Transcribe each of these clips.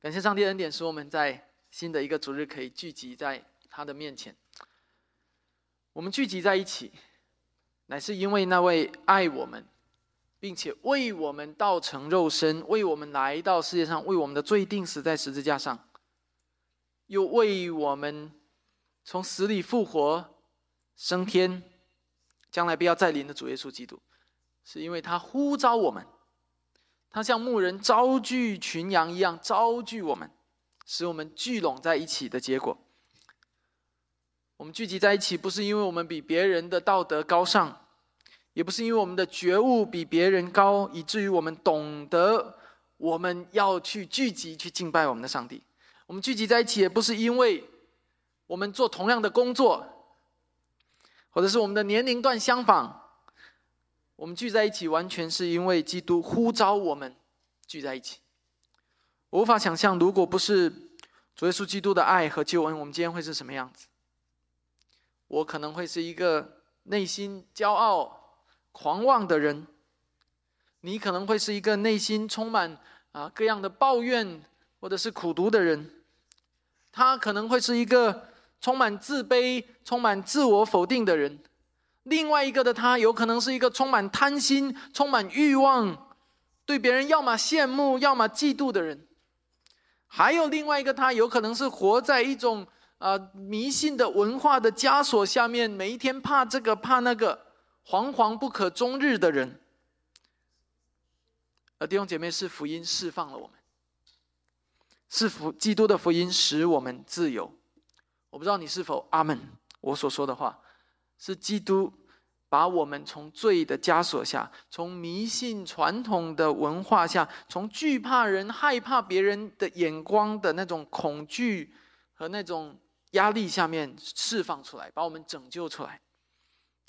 感谢上帝恩典，使我们在新的一个主日可以聚集在他的面前。我们聚集在一起，乃是因为那位爱我们，并且为我们道成肉身，为我们来到世界上，为我们的罪定死在十字架上，又为我们从死里复活、升天，将来必要再临的主耶稣基督，是因为他呼召我们，他像牧人招聚群羊一样招聚我们，使我们聚拢在一起的结果。我们聚集在一起，不是因为我们比别人的道德高尚，也不是因为我们的觉悟比别人高，以至于我们懂得我们要去聚集去敬拜我们的上帝。我们聚集在一起，也不是因为我们做同样的工作，或者是我们的年龄段相仿。我们聚在一起，完全是因为基督呼召我们聚在一起。我无法想象，如果不是主耶稣基督的爱和救恩，我们今天会是什么样子。我可能会是一个内心骄傲、狂妄的人，你可能会是一个内心充满啊各样的抱怨或者是苦读的人，他可能会是一个充满自卑、充满自我否定的人，另外一个的他有可能是一个充满贪心、充满欲望，对别人要么羡慕、要么嫉妒的人，还有另外一个他有可能是活在一种。啊，迷信的文化的枷锁下面，每一天怕这个怕那个，惶惶不可终日的人。而弟兄姐妹，是福音释放了我们，是福基督的福音使我们自由。我不知道你是否阿门。我所说的话，是基督把我们从罪的枷锁下，从迷信传统的文化下，从惧怕人、害怕别人的眼光的那种恐惧和那种。压力下面释放出来，把我们拯救出来。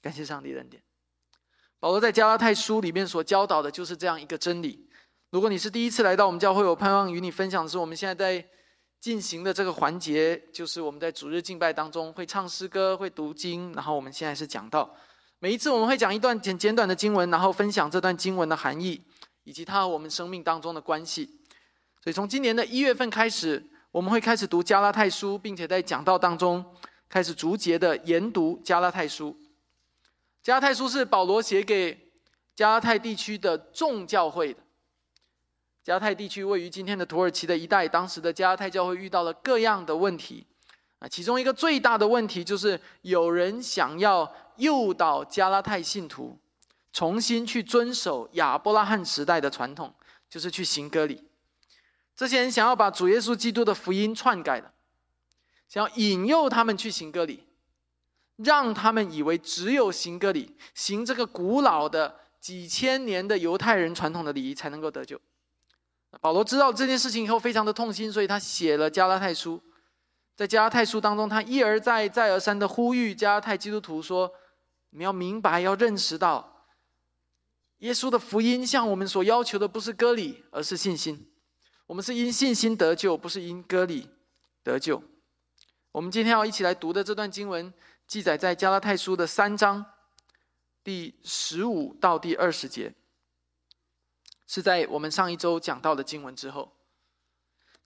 感谢上帝的恩典。保罗在加拉太书里面所教导的就是这样一个真理。如果你是第一次来到我们教会，我盼望与你分享的是，我们现在在进行的这个环节，就是我们在主日敬拜当中会唱诗歌、会读经，然后我们现在是讲到每一次我们会讲一段简简短的经文，然后分享这段经文的含义以及它和我们生命当中的关系。所以从今年的一月份开始。我们会开始读加拉太书，并且在讲道当中开始逐节的研读加拉太书。加拉太书是保罗写给加拉太地区的众教会的。加泰地区位于今天的土耳其的一带，当时的加拉太教会遇到了各样的问题啊，其中一个最大的问题就是有人想要诱导加拉太信徒重新去遵守亚伯拉罕时代的传统，就是去行割礼。这些人想要把主耶稣基督的福音篡改了，想要引诱他们去行割礼，让他们以为只有行割礼、行这个古老的几千年的犹太人传统的礼仪才能够得救。保罗知道这件事情以后，非常的痛心，所以他写了加拉太书。在加拉太书当中，他一而再、再而三的呼吁加拉太基督徒说：“你们要明白，要认识到，耶稣的福音向我们所要求的不是割礼，而是信心。”我们是因信心得救，不是因割礼得救。我们今天要一起来读的这段经文，记载在加拉太书的三章第十五到第二十节，是在我们上一周讲到的经文之后。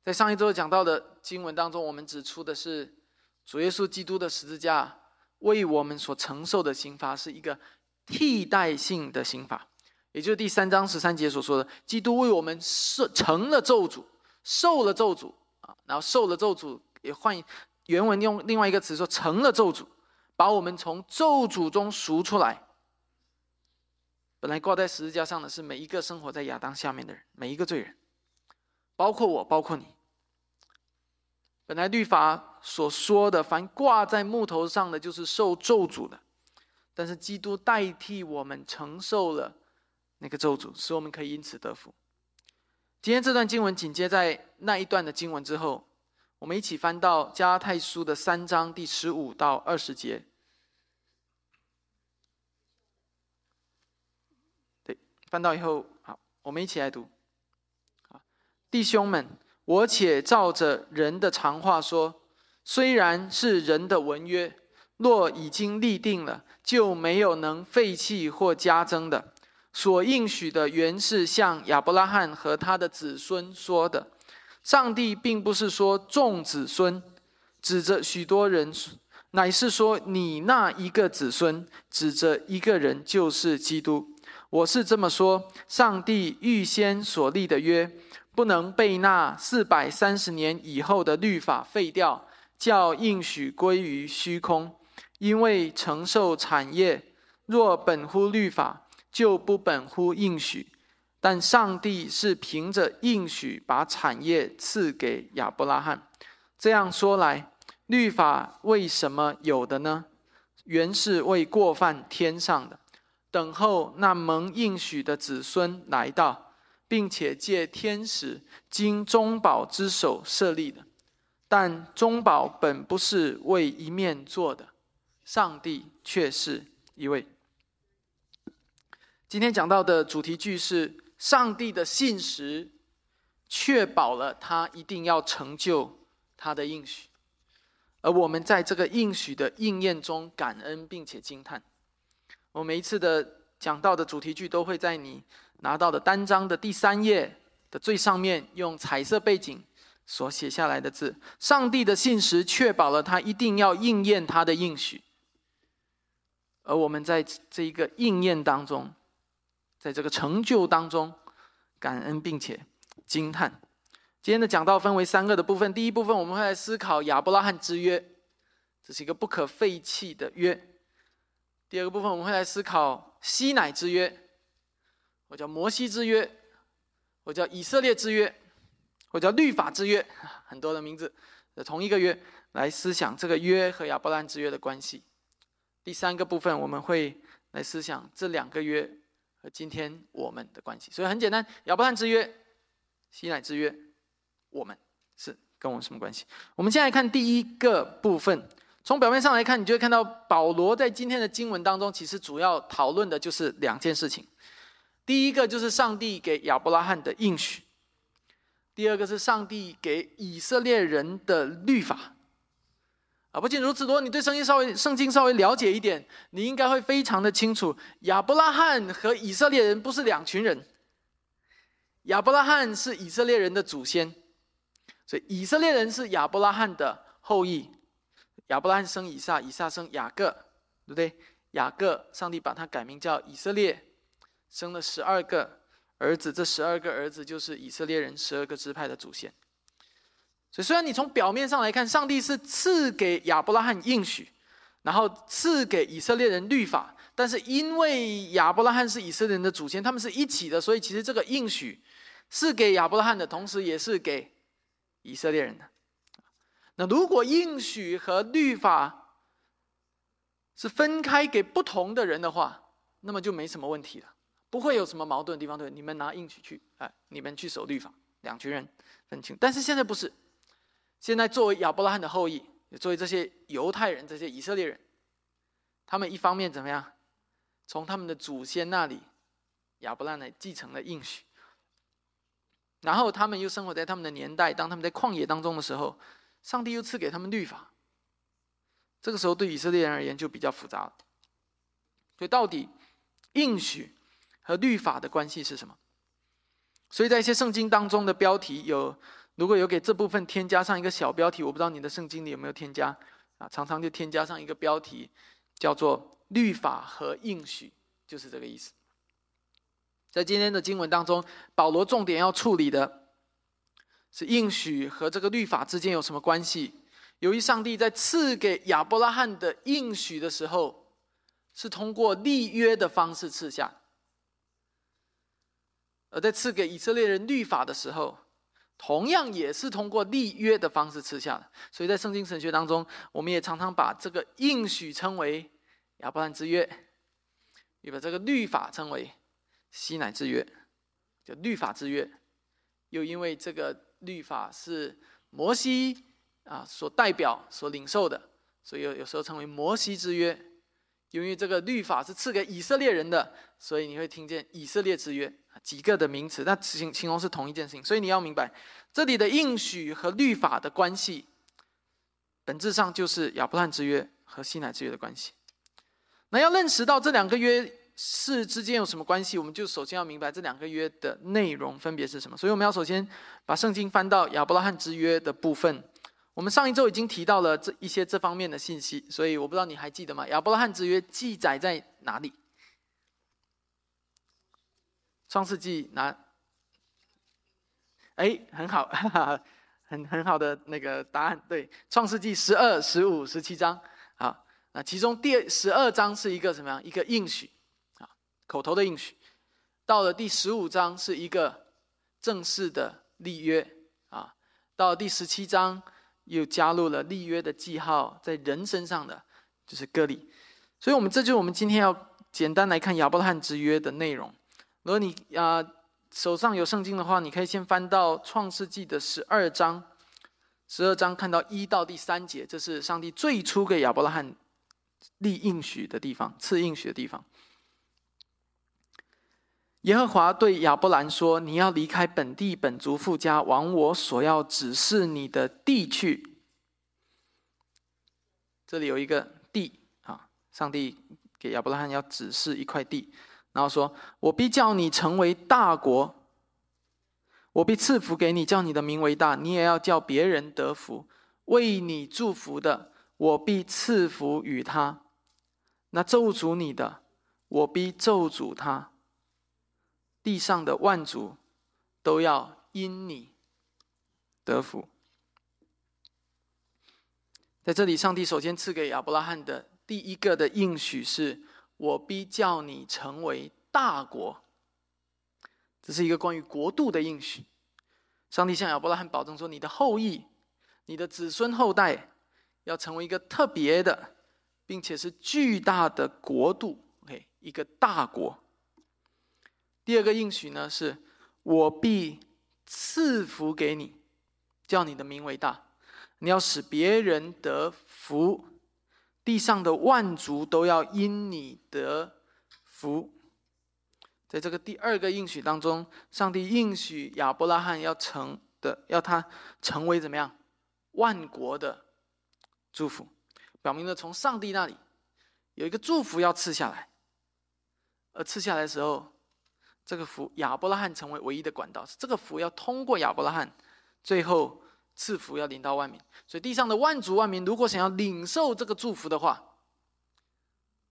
在上一周讲到的经文当中，我们指出的是主耶稣基督的十字架为我们所承受的刑罚是一个替代性的刑罚。也就是第三章十三节所说的，基督为我们受成了咒诅，受了咒诅啊，然后受了咒诅，也换原文用另外一个词说成了咒诅，把我们从咒诅中赎出来。本来挂在十字架上的是每一个生活在亚当下面的人，每一个罪人，包括我，包括你。本来律法所说的，凡挂在木头上的就是受咒诅的，但是基督代替我们承受了。那个咒诅，使我们可以因此得福。今天这段经文紧接在那一段的经文之后，我们一起翻到加拉太书的三章第十五到二十节。翻到以后，好，我们一起来读。弟兄们，我且照着人的常话说，虽然是人的文约，若已经立定了，就没有能废弃或加增的。所应许的原是向亚伯拉罕和他的子孙说的，上帝并不是说众子孙，指着许多人，乃是说你那一个子孙，指着一个人，就是基督。我是这么说：上帝预先所立的约，不能被那四百三十年以后的律法废掉，叫应许归于虚空。因为承受产业，若本乎律法，就不本乎应许。但上帝是凭着应许把产业赐给亚伯拉罕。这样说来，律法为什么有的呢？原是为过犯天上的，等候那蒙应许的子孙来到，并且借天使经中保之手设立的。但中保本不是为一面做的，上帝却是一位。今天讲到的主题句是。上帝的信实，确保了他一定要成就他的应许，而我们在这个应许的应验中感恩并且惊叹。我每一次的讲到的主题句都会在你拿到的单张的第三页的最上面用彩色背景所写下来的字：上帝的信实确保了他一定要应验他的应许，而我们在这一个应验当中。在这个成就当中，感恩并且惊叹。今天的讲道分为三个的部分。第一部分，我们会来思考亚伯拉罕之约，这是一个不可废弃的约。第二个部分，我们会来思考西乃之约，我叫摩西之约，我叫以色列之约，我叫律法之约，很多的名字的同一个约，来思想这个约和亚伯兰之约的关系。第三个部分，我们会来思想这两个约。和今天我们的关系，所以很简单，亚伯兰之约、西乃之约，我们是跟我们什么关系？我们先来看第一个部分。从表面上来看，你就会看到保罗在今天的经文当中，其实主要讨论的就是两件事情。第一个就是上帝给亚伯拉罕的应许，第二个是上帝给以色列人的律法。啊，不仅如此，如果你对圣经稍微圣经稍微了解一点，你应该会非常的清楚，亚伯拉罕和以色列人不是两群人。亚伯拉罕是以色列人的祖先，所以以色列人是亚伯拉罕的后裔。亚伯拉罕生以撒，以撒生雅各，对不对？雅各，上帝把他改名叫以色列，生了十二个儿子，这十二个儿子就是以色列人十二个支派的祖先。所以，虽然你从表面上来看，上帝是赐给亚伯拉罕应许，然后赐给以色列人律法，但是因为亚伯拉罕是以色列人的祖先，他们是一起的，所以其实这个应许是给亚伯拉罕的，同时也是给以色列人的。那如果应许和律法是分开给不同的人的话，那么就没什么问题了，不会有什么矛盾的地方。对，你们拿应许去，哎，你们去守律法，两群人分清。但是现在不是。现在作为亚伯拉罕的后裔，作为这些犹太人、这些以色列人，他们一方面怎么样？从他们的祖先那里，亚伯拉罕继承了应许，然后他们又生活在他们的年代，当他们在旷野当中的时候，上帝又赐给他们律法。这个时候对以色列人而言就比较复杂了。所以到底应许和律法的关系是什么？所以在一些圣经当中的标题有。如果有给这部分添加上一个小标题，我不知道你的圣经里有没有添加啊？常常就添加上一个标题，叫做“律法和应许”，就是这个意思。在今天的经文当中，保罗重点要处理的是应许和这个律法之间有什么关系？由于上帝在赐给亚伯拉罕的应许的时候，是通过立约的方式赐下；而在赐给以色列人律法的时候，同样也是通过立约的方式赐下的，所以在圣经神学当中，我们也常常把这个应许称为亚伯拉罕之约，也把这个律法称为西乃之约，就律法之约。又因为这个律法是摩西啊所代表、所领受的，所以有有时候称为摩西之约。因为这个律法是赐给以色列人的，所以你会听见以色列之约。几个的名词，那形形容是同一件事情，所以你要明白这里的应许和律法的关系，本质上就是亚伯拉罕之约和西乃之约的关系。那要认识到这两个约事之间有什么关系？我们就首先要明白这两个约的内容分别是什么。所以我们要首先把圣经翻到亚伯拉罕之约的部分。我们上一周已经提到了这一些这方面的信息，所以我不知道你还记得吗？亚伯拉罕之约记载在哪里？创世纪拿？哎，很好，很很好的那个答案。对，创世纪十二、十五、十七章。好，那其中第十二章是一个什么样？一个应许。口头的应许，到了第十五章是一个正式的立约啊，到了第十七章又加入了立约的记号，在人身上的就是割礼，所以我们这就是我们今天要简单来看亚伯拉罕之约的内容。如果你啊手上有圣经的话，你可以先翻到创世纪的十二章，十二章看到一到第三节，这是上帝最初给亚伯拉罕立应许的地方，赐应许的地方。耶和华对亚伯兰说：“你要离开本地本族父家，往我所要指示你的地去。这里有一个地啊，上帝给亚伯拉罕要指示一块地，然后说：我必叫你成为大国，我必赐福给你，叫你的名为大，你也要叫别人得福。为你祝福的，我必赐福与他；那咒诅你的，我必咒诅他。”地上的万族都要因你得福。在这里，上帝首先赐给亚伯拉罕的第一个的应许是：“我必叫你成为大国。”这是一个关于国度的应许。上帝向亚伯拉罕保证说：“你的后裔，你的子孙后代，要成为一个特别的，并且是巨大的国度。”OK，一个大国。第二个应许呢，是我必赐福给你，叫你的名为大，你要使别人得福，地上的万族都要因你得福。在这个第二个应许当中，上帝应许亚伯拉罕要成的，要他成为怎么样万国的祝福，表明了从上帝那里有一个祝福要赐下来，而赐下来的时候。这个福，亚伯拉罕成为唯一的管道，是这个福要通过亚伯拉罕，最后赐福要临到万民。所以地上的万族万民，如果想要领受这个祝福的话，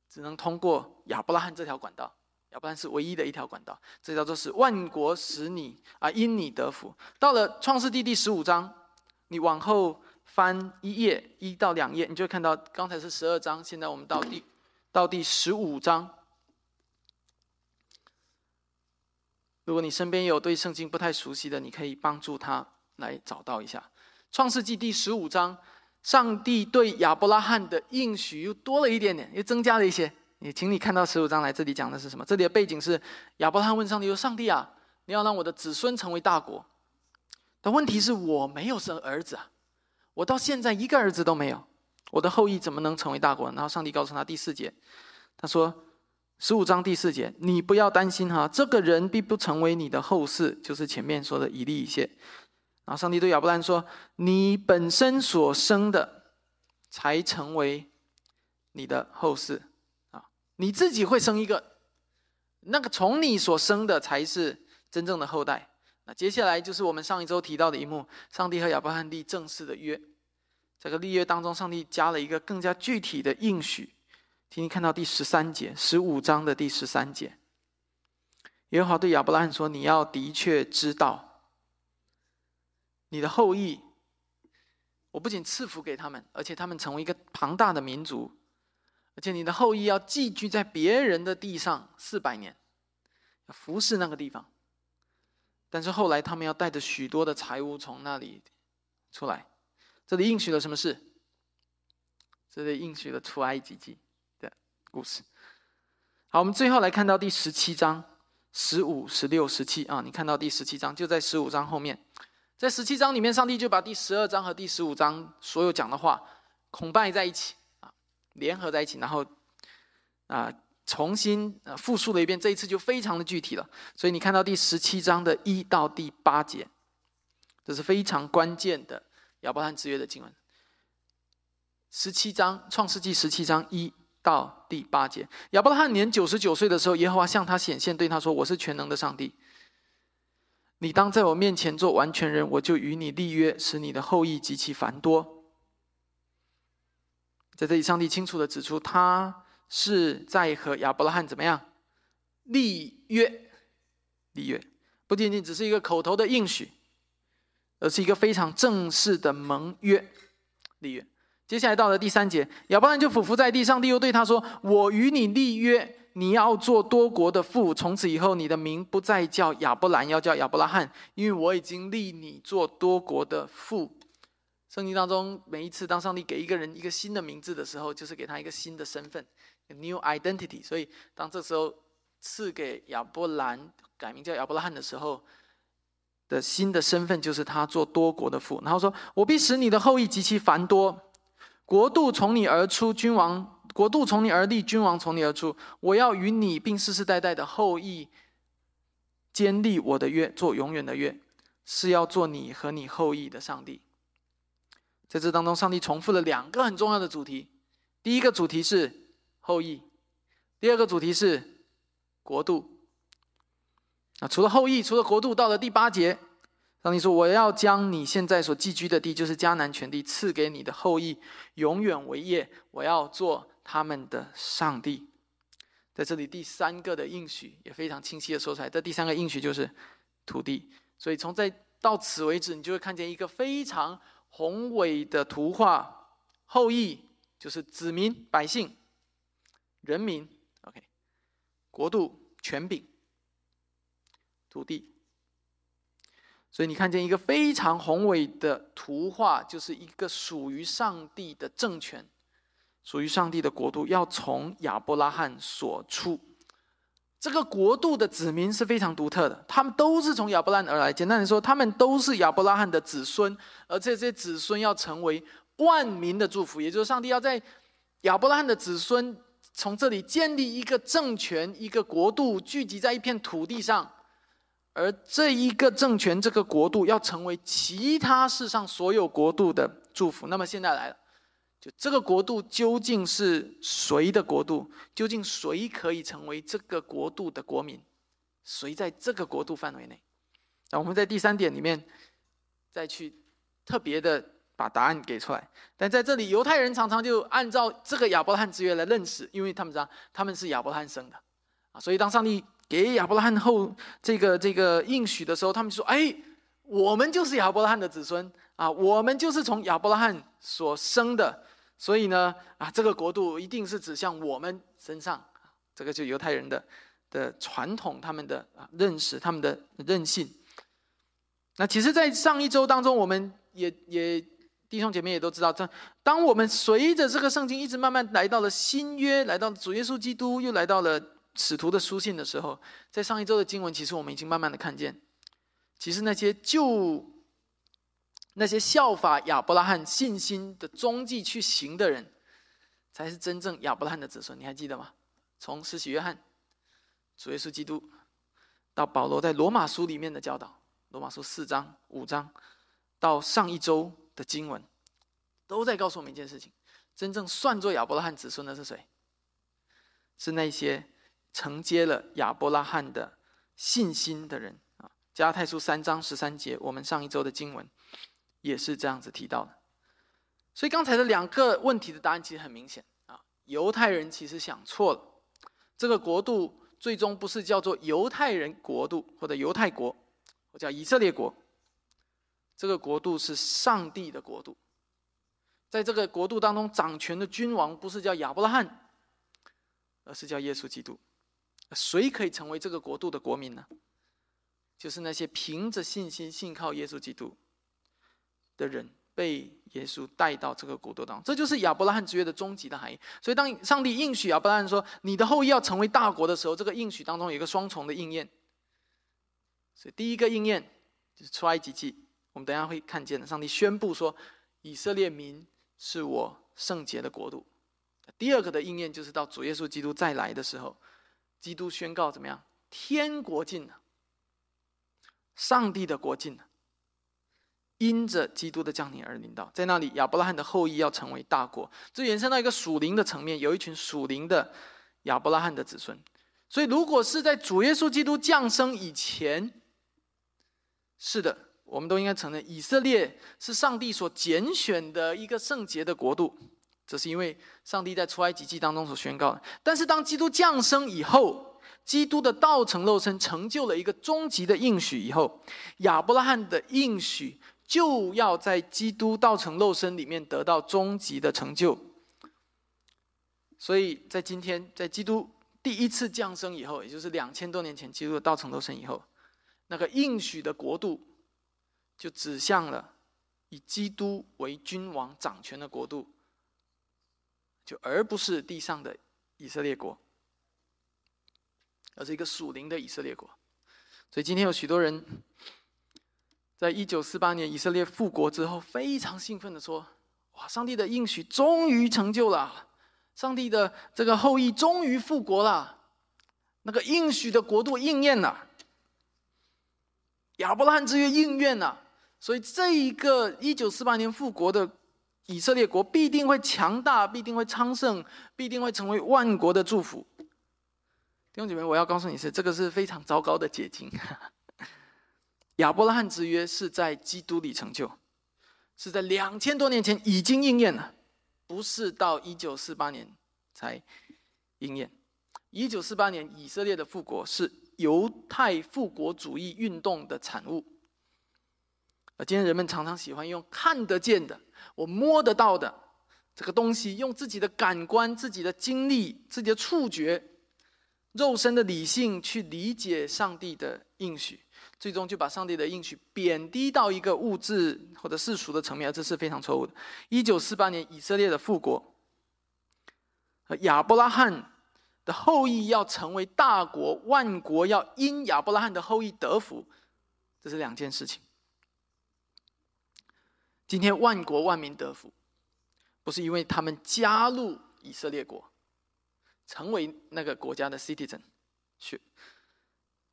只能通过亚伯拉罕这条管道。亚伯拉罕是唯一的一条管道，这叫做是万国使你啊因你得福。到了创世纪第十五章，你往后翻一页一到两页，你就会看到刚才是十二章，现在我们到第到第十五章。如果你身边有对圣经不太熟悉的，你可以帮助他来找到一下《创世纪》第十五章，上帝对亚伯拉罕的应许又多了一点点，又增加了一些。也请你看到十五章来，这里讲的是什么？这里的背景是亚伯拉罕问上帝说：“上帝啊，你要让我的子孙成为大国，但问题是我没有生儿子啊，我到现在一个儿子都没有，我的后裔怎么能成为大国？”然后上帝告诉他第四节，他说。十五章第四节，你不要担心哈，这个人必不成为你的后世，就是前面说的以利以谢。然后上帝对亚伯兰说：“你本身所生的，才成为你的后世啊，你自己会生一个，那个从你所生的才是真正的后代。”那接下来就是我们上一周提到的一幕：上帝和亚伯兰立正式的约。这个立约当中，上帝加了一个更加具体的应许。请你看到第十三节，十五章的第十三节，耶和华对亚伯拉罕说：“你要的确知道，你的后裔，我不仅赐福给他们，而且他们成为一个庞大的民族，而且你的后裔要寄居在别人的地上四百年，要服侍那个地方。但是后来他们要带着许多的财物从那里出来。这里应许了什么事？这里应许了出埃及记。”故事，好，我们最后来看到第十七章十五、十六、十七啊，你看到第十七章就在十五章后面，在十七章里面，上帝就把第十二章和第十五章所有讲的话孔拜在一起啊，联合在一起，然后啊重新复述了一遍，这一次就非常的具体了。所以你看到第十七章的一到第八节，这是非常关键的亚伯拉罕之约的经文。十七章创世纪十七章一。到第八节。亚伯拉罕年九十九岁的时候，耶和华向他显现，对他说：“我是全能的上帝。你当在我面前做完全人，我就与你立约，使你的后裔极其繁多。”在这里，上帝清楚的指出，他是在和亚伯拉罕怎么样立约？立约不仅仅只是一个口头的应许，而是一个非常正式的盟约。立约。接下来到了第三节，亚伯兰就俯伏在地上，帝又对他说：“我与你立约，你要做多国的父。从此以后，你的名不再叫亚伯兰，要叫亚伯拉罕，因为我已经立你做多国的父。”圣经当中，每一次当上帝给一个人一个新的名字的时候，就是给他一个新的身份，new identity。所以，当这时候赐给亚伯兰改名叫亚伯拉罕的时候，的新的身份就是他做多国的父。然后说：“我必使你的后裔极其繁多，国度从你而出，君王国度从你而立，君王从你而出。我要与你并世世代代的后裔坚立我的约，做永远的约，是要做你和你后裔的上帝。”在这当中，上帝重复了两个很重要的主题。第一个主题是后裔，第二个主题是国度。啊，除了后裔，除了国度，到了第八节，上帝说：“我要将你现在所寄居的地，就是迦南全地，赐给你的后裔，永远为业。我要做他们的上帝。”在这里，第三个的应许也非常清晰的说出来。这第三个应许就是土地。所以从在到此为止，你就会看见一个非常。宏伟的图画，后裔就是子民、百姓、人民。OK，国度、权柄、土地。所以你看见一个非常宏伟的图画，就是一个属于上帝的政权，属于上帝的国度，要从亚伯拉罕所出。这个国度的子民是非常独特的，他们都是从亚伯拉罕而来。简单的说，他们都是亚伯拉罕的子孙，而这些子孙要成为万民的祝福，也就是上帝要在亚伯拉罕的子孙从这里建立一个政权、一个国度，聚集在一片土地上，而这一个政权、这个国度要成为其他世上所有国度的祝福。那么现在来了。就这个国度究竟是谁的国度？究竟谁可以成为这个国度的国民？谁在这个国度范围内？那我们在第三点里面再去特别的把答案给出来。但在这里，犹太人常常就按照这个亚伯拉罕之约来认识，因为他们知道他们是亚伯拉罕生的啊。所以当上帝给亚伯拉罕后这个这个应许的时候，他们说：“哎，我们就是亚伯拉罕的子孙啊，我们就是从亚伯拉罕所生的。”所以呢，啊，这个国度一定是指向我们身上，这个就犹太人的的传统，他们的啊认识，他们的任性。那其实，在上一周当中，我们也也弟兄姐妹也都知道，这当我们随着这个圣经一直慢慢来到了新约，来到主耶稣基督，又来到了使徒的书信的时候，在上一周的经文，其实我们已经慢慢的看见，其实那些旧。那些效法亚伯拉罕信心的踪迹去行的人，才是真正亚伯拉罕的子孙。你还记得吗？从施洗约翰、主耶稣基督，到保罗在罗马书里面的教导，罗马书四章、五章，到上一周的经文，都在告诉我们一件事情：真正算作亚伯拉罕子孙的是谁？是那些承接了亚伯拉罕的信心的人啊！加太书三章十三节，我们上一周的经文。也是这样子提到的，所以刚才的两个问题的答案其实很明显啊，犹太人其实想错了，这个国度最终不是叫做犹太人国度或者犹太国，或叫以色列国，这个国度是上帝的国度，在这个国度当中掌权的君王不是叫亚伯拉罕，而是叫耶稣基督，谁可以成为这个国度的国民呢？就是那些凭着信心信靠耶稣基督。的人被耶稣带到这个国度当中，这就是亚伯拉罕之约的终极的含义。所以，当上帝应许亚伯拉罕说：“你的后裔要成为大国”的时候，这个应许当中有一个双重的应验。所以，第一个应验就是出埃及记，我们等下会看见的。上帝宣布说：“以色列民是我圣洁的国度。”第二个的应验就是到主耶稣基督再来的时候，基督宣告怎么样？天国近了，上帝的国近了。因着基督的降临而临到。在那里，亚伯拉罕的后裔要成为大国。这延伸到一个属灵的层面，有一群属灵的亚伯拉罕的子孙。所以，如果是在主耶稣基督降生以前，是的，我们都应该承认，以色列是上帝所拣选的一个圣洁的国度。这是因为上帝在出埃及记当中所宣告的。但是，当基督降生以后，基督的道成肉身成就了一个终极的应许以后，亚伯拉罕的应许就要在基督道成肉身里面得到终极的成就。所以在今天，在基督第一次降生以后，也就是两千多年前基督的道成肉身以后，那个应许的国度就指向了以基督为君王掌权的国度。就而不是地上的以色列国，而是一个属灵的以色列国。所以今天有许多人，在一九四八年以色列复国之后，非常兴奋的说：“哇，上帝的应许终于成就了，上帝的这个后裔终于复国了，那个应许的国度应验了，亚伯拉罕之约应验了。”所以这一个一九四八年复国的。以色列国必定会强大，必定会昌盛，必定会成为万国的祝福。弟兄姐妹，我要告诉你是，这个是非常糟糕的结晶。亚伯拉罕之约是在基督里成就，是在两千多年前已经应验了，不是到一九四八年才应验。一九四八年以色列的复国是犹太复国主义运动的产物。而今天人们常常喜欢用看得见的。我摸得到的这个东西，用自己的感官、自己的经历、自己的触觉、肉身的理性去理解上帝的应许，最终就把上帝的应许贬低到一个物质或者世俗的层面，这是非常错误的。一九四八年以色列的复国，亚伯拉罕的后裔要成为大国，万国要因亚伯拉罕的后裔得福，这是两件事情。今天万国万民得福，不是因为他们加入以色列国，成为那个国家的 citizen，去，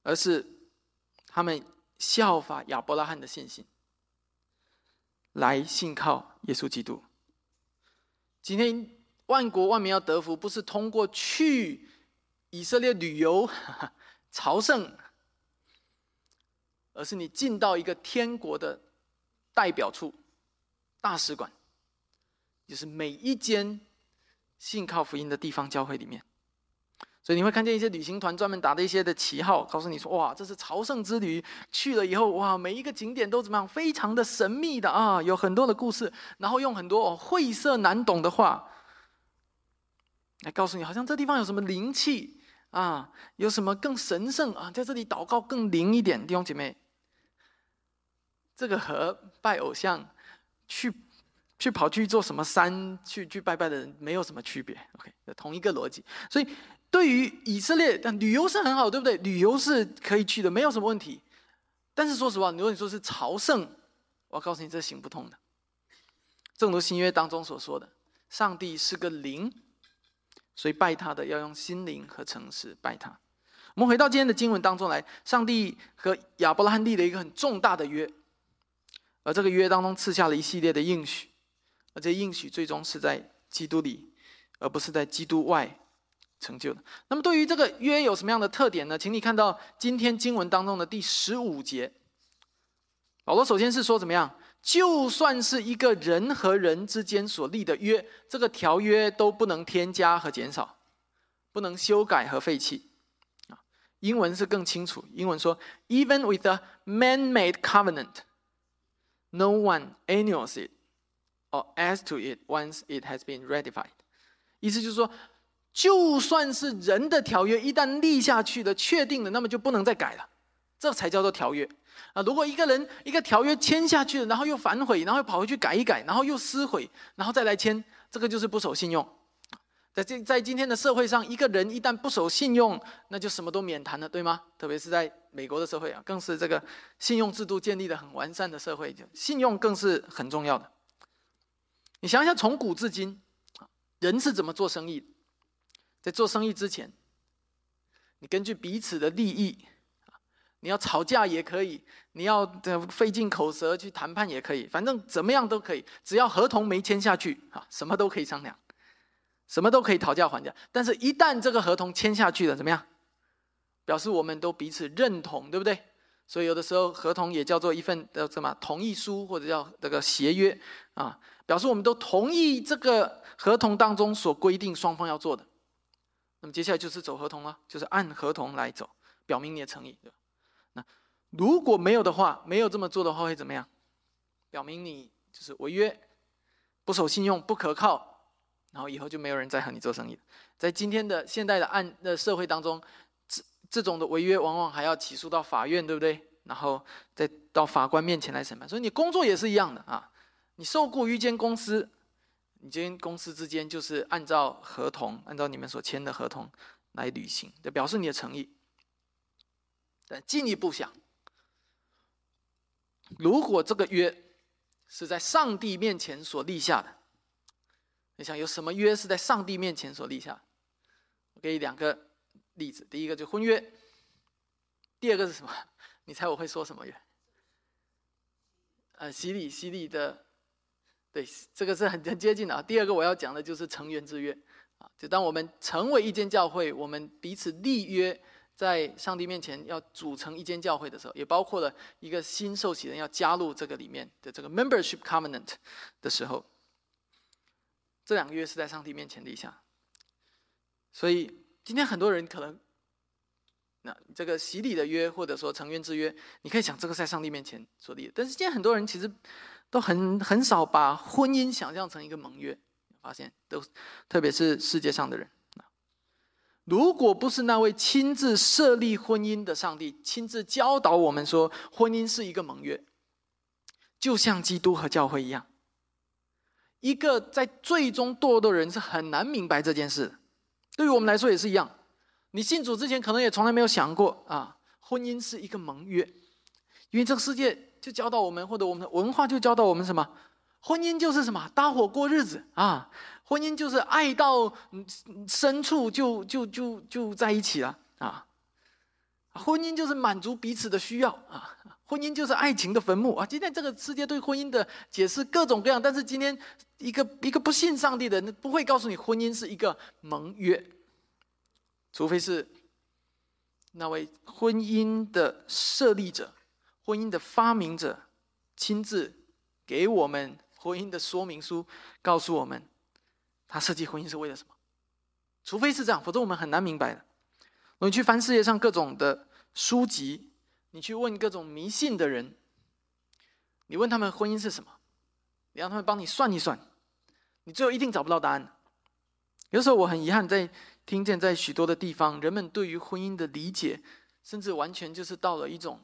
而是他们效法亚伯拉罕的信心，来信靠耶稣基督。今天万国万民要得福，不是通过去以色列旅游 朝圣，而是你进到一个天国的代表处。大使馆，就是每一间信靠福音的地方教会里面，所以你会看见一些旅行团专门打的一些的旗号，告诉你说：“哇，这是朝圣之旅，去了以后，哇，每一个景点都怎么样，非常的神秘的啊，有很多的故事，然后用很多晦涩难懂的话来告诉你，好像这地方有什么灵气啊，有什么更神圣啊，在这里祷告更灵一点，弟兄姐妹，这个和拜偶像。”去，去跑去做什么山去去拜拜的人没有什么区别，OK，同一个逻辑。所以对于以色列，但旅游是很好，对不对？旅游是可以去的，没有什么问题。但是说实话，如果你说是朝圣，我告诉你，这行不通的。正如新约当中所说的，上帝是个灵，所以拜他的要用心灵和诚实拜他。我们回到今天的经文当中来，上帝和亚伯拉罕立了一个很重大的约。而这个约当中赐下了一系列的应许，而这应许最终是在基督里，而不是在基督外成就的。那么，对于这个约有什么样的特点呢？请你看到今天经文当中的第十五节。保罗首先是说怎么样？就算是一个人和人之间所立的约，这个条约都不能添加和减少，不能修改和废弃。啊，英文是更清楚。英文说：“Even with a man-made covenant。” No one annuls it or adds to it once it has been ratified。意思就是说，就算是人的条约一旦立下去的、确定了，那么就不能再改了，这才叫做条约啊！如果一个人一个条约签下去了，然后又反悔，然后又跑回去改一改，然后又撕毁，然后再来签，这个就是不守信用。在这在今天的社会上，一个人一旦不守信用，那就什么都免谈了，对吗？特别是在美国的社会啊，更是这个信用制度建立的很完善的社会，就信用更是很重要的。你想想，从古至今，人是怎么做生意？在做生意之前，你根据彼此的利益，你要吵架也可以，你要费尽口舌去谈判也可以，反正怎么样都可以，只要合同没签下去啊，什么都可以商量，什么都可以讨价还价。但是，一旦这个合同签下去了，怎么样？表示我们都彼此认同，对不对？所以有的时候合同也叫做一份的什么同意书，或者叫这个协约啊，表示我们都同意这个合同当中所规定双方要做的。那么接下来就是走合同了，就是按合同来走，表明你的诚意。那如果没有的话，没有这么做的话会怎么样？表明你就是违约、不守信用、不可靠，然后以后就没有人再和你做生意。在今天的现代的案的社会当中。这种的违约往往还要起诉到法院，对不对？然后再到法官面前来审判。所以你工作也是一样的啊，你受雇于一间公司，你间公司之间就是按照合同，按照你们所签的合同来履行，就表示你的诚意。但进一步想，如果这个约是在上帝面前所立下的，你想有什么约是在上帝面前所立下？我给你两个。例子，第一个就婚约，第二个是什么？你猜我会说什么约？呃，洗礼，洗礼的，对，这个是很很接近的啊。第二个我要讲的就是成员之约啊，就当我们成为一间教会，我们彼此立约，在上帝面前要组成一间教会的时候，也包括了一个新受洗人要加入这个里面的这个 membership covenant 的时候，这两个月是在上帝面前立下，所以。今天很多人可能，那这个洗礼的约，或者说成员之约，你可以想这个在上帝面前所立。但是今天很多人其实都很很少把婚姻想象成一个盟约，发现都特别是世界上的人如果不是那位亲自设立婚姻的上帝，亲自教导我们说婚姻是一个盟约，就像基督和教会一样，一个在最终堕落的人是很难明白这件事。对于我们来说也是一样，你信主之前可能也从来没有想过啊，婚姻是一个盟约，因为这个世界就教导我们，或者我们的文化就教导我们什么，婚姻就是什么？搭伙过日子啊，婚姻就是爱到深处就就就就在一起了啊，婚姻就是满足彼此的需要啊。婚姻就是爱情的坟墓啊！今天这个世界对婚姻的解释各种各样，但是今天一个一个不信上帝的人不会告诉你婚姻是一个盟约，除非是那位婚姻的设立者、婚姻的发明者亲自给我们婚姻的说明书，告诉我们他设计婚姻是为了什么。除非是这样，否则我们很难明白的。我们去翻世界上各种的书籍。你去问各种迷信的人，你问他们婚姻是什么，你让他们帮你算一算，你最后一定找不到答案。有时候我很遗憾，在听见在许多的地方，人们对于婚姻的理解，甚至完全就是到了一种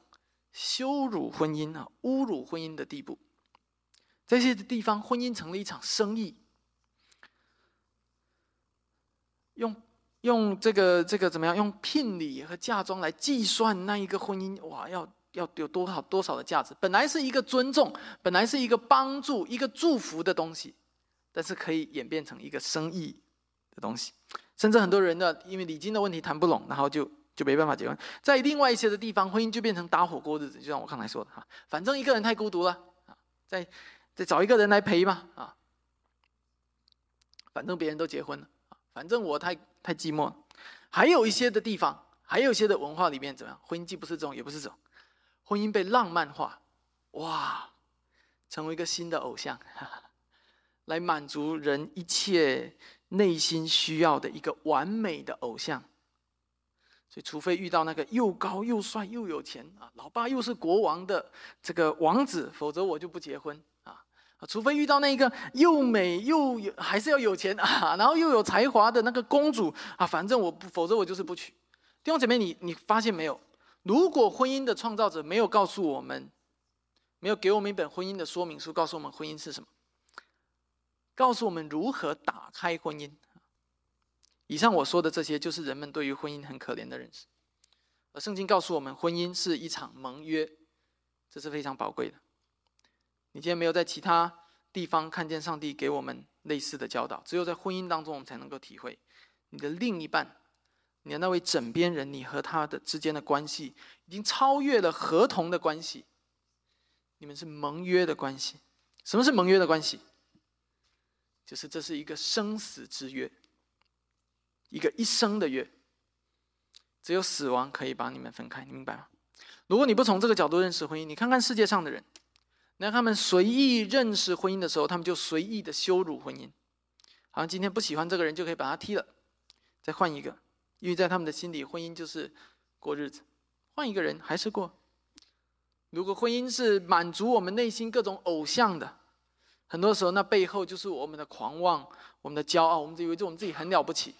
羞辱婚姻啊、侮辱婚姻的地步。这些地方，婚姻成了一场生意，用。用这个这个怎么样？用聘礼和嫁妆来计算那一个婚姻，哇，要要有多少多少的价值？本来是一个尊重，本来是一个帮助、一个祝福的东西，但是可以演变成一个生意的东西。甚至很多人呢，因为礼金的问题谈不拢，然后就就没办法结婚。在另外一些的地方，婚姻就变成搭伙过日子，就像我刚才说的哈，反正一个人太孤独了啊，再再找一个人来陪嘛啊，反正别人都结婚了。反正我太太寂寞，还有一些的地方，还有一些的文化里面怎么样？婚姻既不是这种，也不是这种，婚姻被浪漫化，哇，成为一个新的偶像，哈 哈来满足人一切内心需要的一个完美的偶像。所以，除非遇到那个又高又帅又有钱啊，老爸又是国王的这个王子，否则我就不结婚。啊，除非遇到那个又美又有还是要有钱 啊，然后又有才华的那个公主啊，反正我不，否则我就是不娶。弟兄姐妹，你你发现没有？如果婚姻的创造者没有告诉我们，没有给我们一本婚姻的说明书，告诉我们婚姻是什么，告诉我们如何打开婚姻。以上我说的这些，就是人们对于婚姻很可怜的认识。而圣经告诉我们，婚姻是一场盟约，这是非常宝贵的。你今天没有在其他地方看见上帝给我们类似的教导，只有在婚姻当中，我们才能够体会你的另一半，你的那位枕边人，你和他的之间的关系已经超越了合同的关系，你们是盟约的关系。什么是盟约的关系？就是这是一个生死之约，一个一生的约。只有死亡可以把你们分开，你明白吗？如果你不从这个角度认识婚姻，你看看世界上的人，那他们随意认识婚姻的时候，他们就随意的羞辱婚姻。好像今天不喜欢这个人，就可以把他踢了，再换一个。因为在他们的心里，婚姻就是过日子，换一个人还是过。如果婚姻是满足我们内心各种偶像的，很多时候那背后就是我们的狂妄、我们的骄傲，我们以为就我们自己很了不起，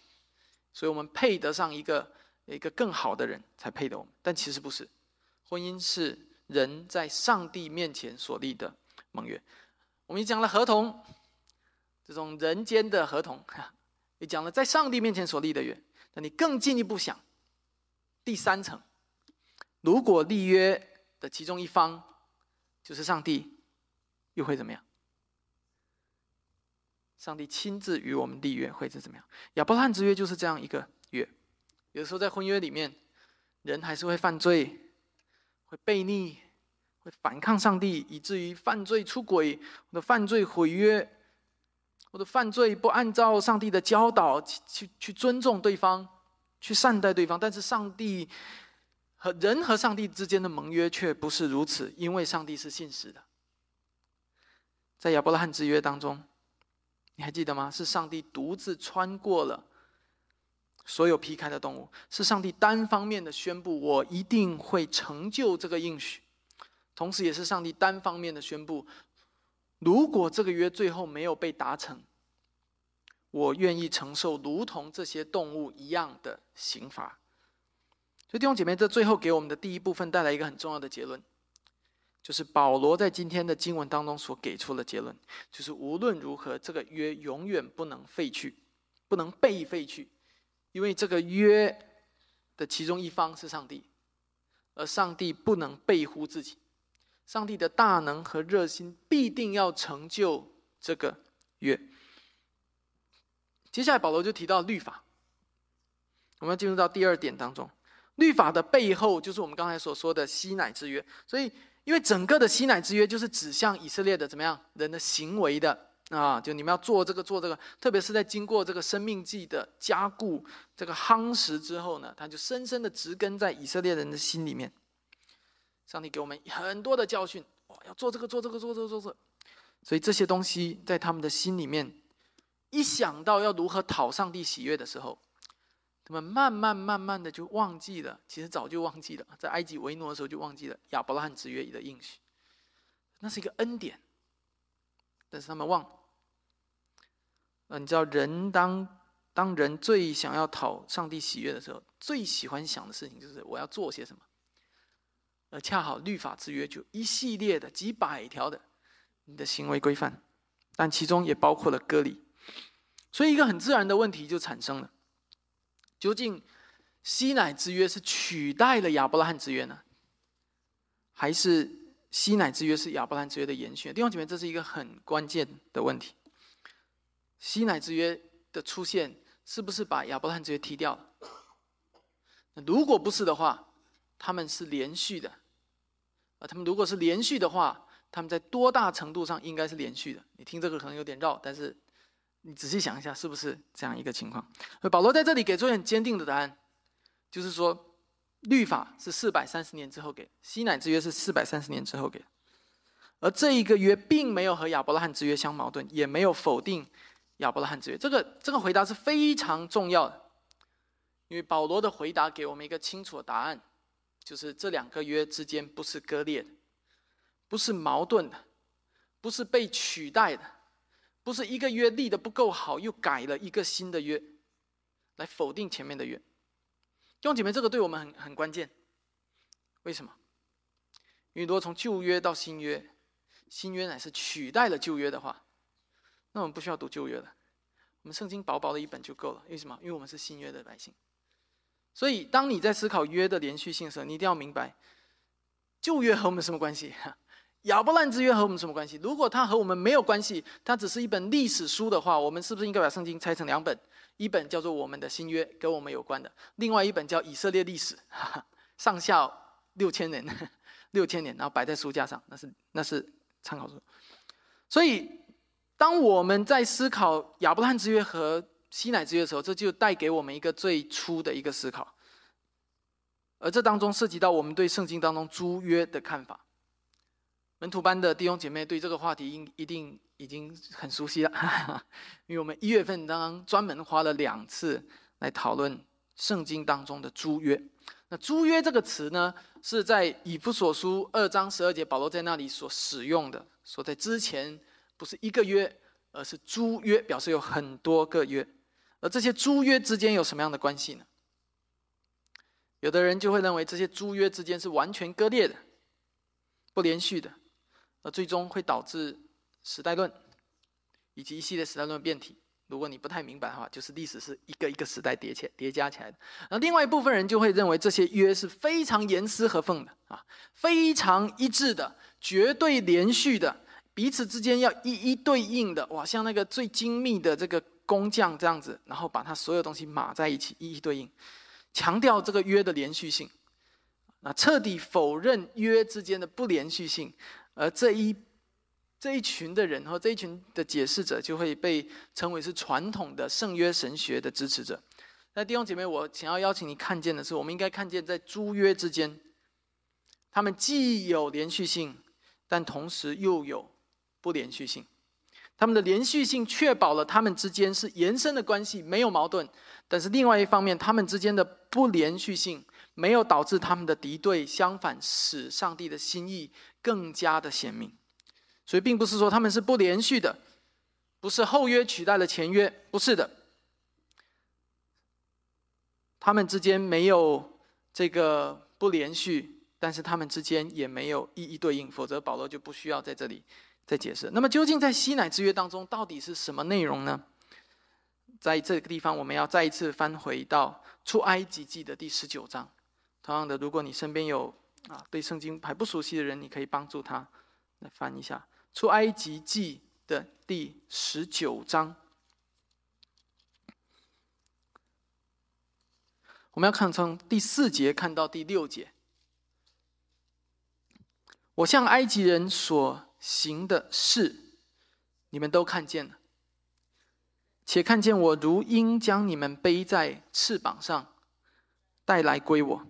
所以我们配得上一个一个更好的人才配得我们，但其实不是。婚姻是人在上帝面前所立的盟约。我们讲了合同，这种人间的合同，也讲了在上帝面前所立的约。那你更进一步想，第三层，如果立约的其中一方就是上帝，又会怎么样？上帝亲自与我们立约会是怎么样？亚伯拉罕之约就是这样一个约。有时候在婚约里面，人还是会犯罪，会背逆，会反抗上帝，以至于犯罪出轨，我的犯罪毁约。我的犯罪不按照上帝的教导去去去尊重对方，去善待对方，但是上帝和人和上帝之间的盟约却不是如此，因为上帝是信实的。在亚伯拉罕之约当中，你还记得吗？是上帝独自穿过了所有劈开的动物，是上帝单方面的宣布：“我一定会成就这个应许。”同时，也是上帝单方面的宣布。如果这个约最后没有被达成，我愿意承受如同这些动物一样的刑罚。所以弟兄姐妹，这最后给我们的第一部分带来一个很重要的结论，就是保罗在今天的经文当中所给出的结论，就是无论如何，这个约永远不能废去，不能被废去，因为这个约的其中一方是上帝，而上帝不能背乎自己。上帝的大能和热心必定要成就这个约。接下来，保罗就提到律法。我们要进入到第二点当中，律法的背后就是我们刚才所说的西乃之约。所以，因为整个的西乃之约就是指向以色列的怎么样人的行为的啊，就你们要做这个做这个，特别是在经过这个生命记的加固、这个夯实之后呢，它就深深的植根在以色列人的心里面。上帝给我们很多的教训，哇，要做这个，做这个，做这个，做这，所以这些东西在他们的心里面，一想到要如何讨上帝喜悦的时候，他们慢慢慢慢的就忘记了，其实早就忘记了，在埃及为奴的时候就忘记了亚伯拉罕之约里的应许，那是一个恩典，但是他们忘。啊，你知道人当当人最想要讨上帝喜悦的时候，最喜欢想的事情就是我要做些什么。而恰好律法之约就一系列的几百条的你的行为规范，但其中也包括了割礼，所以一个很自然的问题就产生了：究竟西乃之约是取代了亚伯拉罕之约呢，还是西乃之约是亚伯拉罕之约的延续？弟兄姐妹，这是一个很关键的问题。西乃之约的出现是不是把亚伯拉罕之约踢掉了？如果不是的话，他们是连续的，啊，他们如果是连续的话，他们在多大程度上应该是连续的？你听这个可能有点绕，但是你仔细想一下，是不是这样一个情况？保罗在这里给出很坚定的答案，就是说，律法是四百三十年之后给，西乃之约是四百三十年之后给，而这一个约并没有和亚伯拉罕之约相矛盾，也没有否定亚伯拉罕之约。这个这个回答是非常重要的，因为保罗的回答给我们一个清楚的答案。就是这两个约之间不是割裂的，不是矛盾的，不是被取代的，不是一个约立的不够好又改了一个新的约，来否定前面的约。弟兄姐妹，这个对我们很很关键。为什么？因为如果从旧约到新约，新约乃是取代了旧约的话，那我们不需要读旧约了，我们圣经薄薄的一本就够了。为什么？因为我们是新约的百姓。所以，当你在思考约的连续性时候，你一定要明白，旧约和我们什么关系？亚伯兰之约和我们什么关系？如果它和我们没有关系，它只是一本历史书的话，我们是不是应该把圣经拆成两本？一本叫做《我们的新约》，跟我们有关的；另外一本叫《以色列历史》，上下六千年，六千年，然后摆在书架上，那是那是参考书。所以，当我们在思考亚伯拉罕之约和西乃之约的时候，这就带给我们一个最初的一个思考，而这当中涉及到我们对圣经当中诸约的看法。门徒班的弟兄姐妹对这个话题应一定已经很熟悉了，因为我们一月份刚刚专门花了两次来讨论圣经当中的诸约。那诸约这个词呢，是在以弗所书二章十二节保罗在那里所使用的，说在之前不是一个约，而是诸约，表示有很多个约。而这些诸约之间有什么样的关系呢？有的人就会认为这些诸约之间是完全割裂的，不连续的。而最终会导致时代论以及一系列时代论变体。如果你不太明白的话，就是历史是一个一个时代叠起叠加起来的。那另外一部分人就会认为这些约是非常严丝合缝的啊，非常一致的，绝对连续的，彼此之间要一一对应的。哇，像那个最精密的这个工匠这样子，然后把它所有东西码在一起，一一对应，强调这个约的连续性，那，彻底否认约之间的不连续性。而这一这一群的人和这一群的解释者，就会被称为是传统的圣约神学的支持者。那弟兄姐妹，我想要邀请你看见的是，我们应该看见在诸约之间，他们既有连续性，但同时又有不连续性。他们的连续性确保了他们之间是延伸的关系，没有矛盾；但是另外一方面，他们之间的不连续性。没有导致他们的敌对，相反使上帝的心意更加的鲜明。所以，并不是说他们是不连续的，不是后约取代了前约，不是的。他们之间没有这个不连续，但是他们之间也没有一一对应，否则保罗就不需要在这里再解释。那么，究竟在西乃之约当中，到底是什么内容呢？在这个地方，我们要再一次翻回到出埃及记的第十九章。同样的，如果你身边有啊对圣经还不熟悉的人，你可以帮助他来翻一下《出埃及记》的第十九章。我们要看从第四节看到第六节。我向埃及人所行的事，你们都看见了，且看见我如鹰将你们背在翅膀上，带来归我。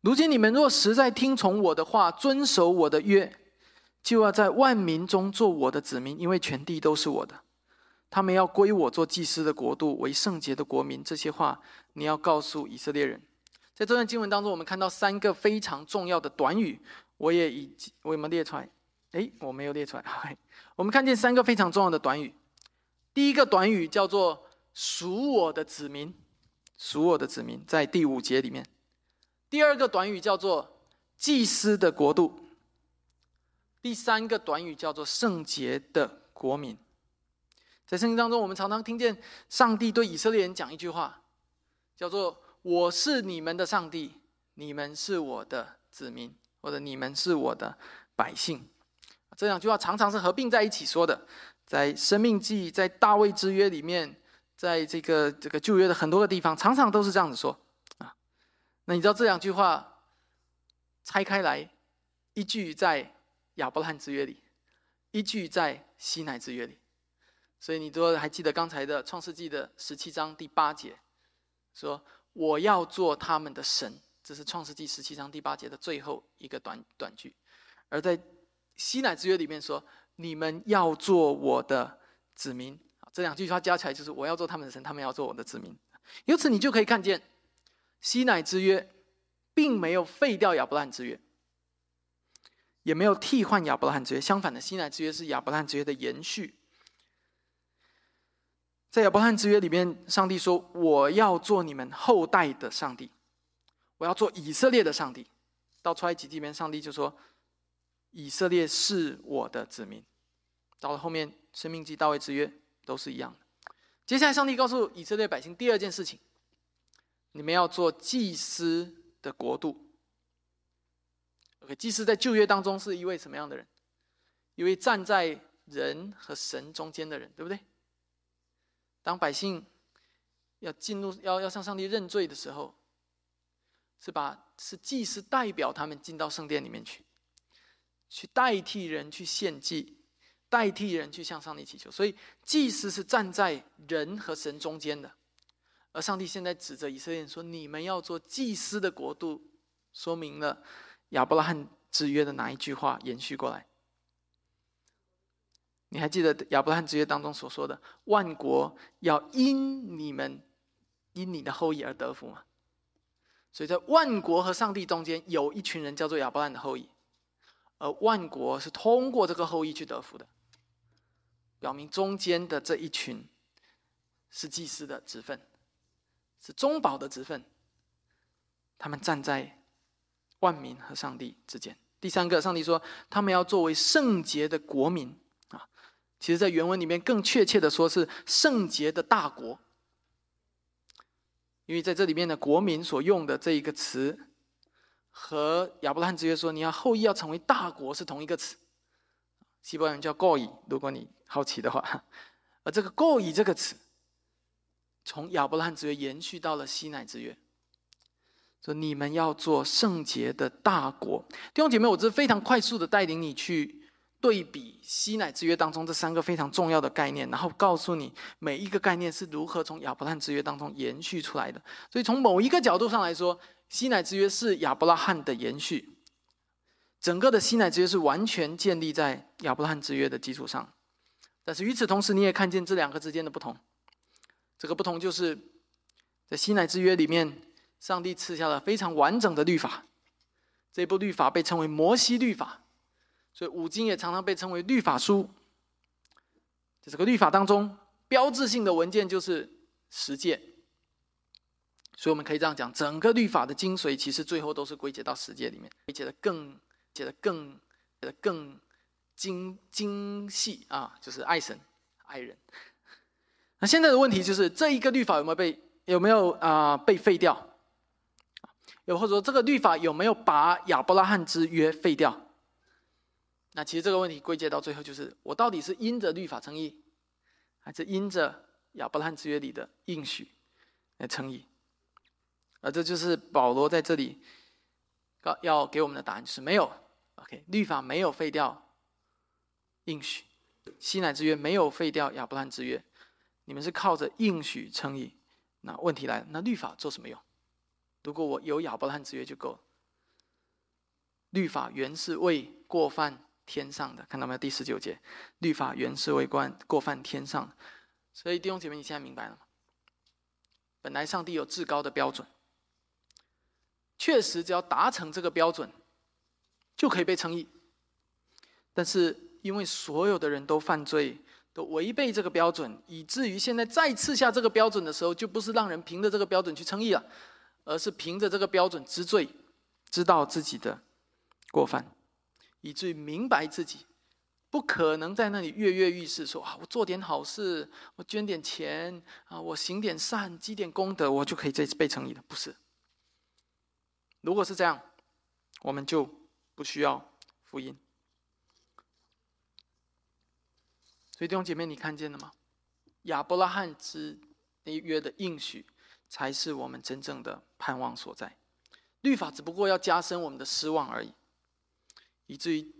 如今你们若实在听从我的话，遵守我的约，就要在万民中做我的子民，因为全地都是我的。他们要归我做祭司的国度，为圣洁的国民。这些话你要告诉以色列人。在这段经文当中，我们看到三个非常重要的短语，我也已我有没有列出来？哎，我没有列出来。我们看见三个非常重要的短语。第一个短语叫做“属我的子民”，属我的子民，在第五节里面。第二个短语叫做“祭司的国度”，第三个短语叫做“圣洁的国民”。在圣经当中，我们常常听见上帝对以色列人讲一句话，叫做“我是你们的上帝，你们是我的子民，或者你们是我的百姓”。这两句话常常是合并在一起说的，在《生命记》、在《大卫之约》里面，在这个这个旧约的很多个地方，常常都是这样子说啊。那你知道这两句话拆开来，一句在亚伯拉罕之约里，一句在西乃之约里，所以你都还记得刚才的创世纪的十七章第八节，说我要做他们的神，这是创世纪十七章第八节的最后一个短短句，而在西乃之约里面说你们要做我的子民，这两句话加起来就是我要做他们的神，他们要做我的子民，由此你就可以看见。西乃之约，并没有废掉亚伯拉罕之约，也没有替换亚伯拉罕之约。相反的，西乃之约是亚伯拉罕之约的延续。在亚伯拉罕之约里面，上帝说：“我要做你们后代的上帝，我要做以色列的上帝。”到出埃及里面，上帝就说：“以色列是我的子民。”到了后面，生命记、大卫之约都是一样的。接下来，上帝告诉以色列百姓第二件事情。你们要做祭司的国度。OK，祭司在旧约当中是一位什么样的人？一位站在人和神中间的人，对不对？当百姓要进入要要向上帝认罪的时候，是把是祭司代表他们进到圣殿里面去，去代替人去献祭，代替人去向上帝祈求。所以祭司是站在人和神中间的，而上帝现在指着以色列人说：“你们要做祭司的国度。”说明了亚伯拉罕之约的哪一句话延续过来？你还记得亚伯拉罕之约当中所说的“万国要因你们”。因你的后裔而得福吗，所以在万国和上帝中间有一群人叫做亚伯拉罕的后裔，而万国是通过这个后裔去得福的，表明中间的这一群是祭司的职分，是中保的职分，他们站在万民和上帝之间。第三个，上帝说他们要作为圣洁的国民啊，其实，在原文里面更确切的说是圣洁的大国。因为在这里面的国民所用的这一个词，和亚伯拉罕之约说你要后裔要成为大国是同一个词，希伯来人叫 “goi”。如果你好奇的话，而这个 “goi” 这个词，从亚伯拉罕之约延续到了西乃之约，说你们要做圣洁的大国。弟兄姐妹，我这非常快速的带领你去。对比西乃之约当中这三个非常重要的概念，然后告诉你每一个概念是如何从亚伯拉罕之约当中延续出来的。所以从某一个角度上来说，西乃之约是亚伯拉罕的延续。整个的西乃之约是完全建立在亚伯拉罕之约的基础上。但是与此同时，你也看见这两个之间的不同。这个不同就是在西乃之约里面，上帝赐下了非常完整的律法。这部律法被称为摩西律法。所以五经也常常被称为律法书。在这个律法当中，标志性的文件就是十诫。所以我们可以这样讲，整个律法的精髓，其实最后都是归结到十诫里面，归结的更，写的更，写的更精精细啊，就是爱神爱人。那现在的问题就是，这一个律法有没有被有没有啊被废掉？又或者说，这个律法有没有把亚伯拉罕之约废掉？那其实这个问题归结到最后，就是我到底是因着律法称义，还是因着亚伯拉罕之约里的应许来称义？而这就是保罗在这里要要给我们的答案，就是没有。OK，律法没有废掉应许，西乃之约没有废掉亚伯拉罕之约，你们是靠着应许称义。那问题来了，那律法做什么用？如果我有亚伯拉罕之约就够了，律法原是为过犯。天上的看到没有？第十九节，律法原是为官过犯天上，所以弟兄姐妹，你现在明白了吗？本来上帝有至高的标准，确实只要达成这个标准，就可以被称义。但是因为所有的人都犯罪，都违背这个标准，以至于现在再次下这个标准的时候，就不是让人凭着这个标准去称义了，而是凭着这个标准知罪，知道自己的过犯。以至于明白自己不可能在那里跃跃欲试，说啊，我做点好事，我捐点钱啊，我行点善，积点功德，我就可以这次被成义了。不是。如果是这样，我们就不需要福音。所以弟兄姐妹，你看见了吗？亚伯拉罕之约的应许，才是我们真正的盼望所在。律法只不过要加深我们的失望而已。以至于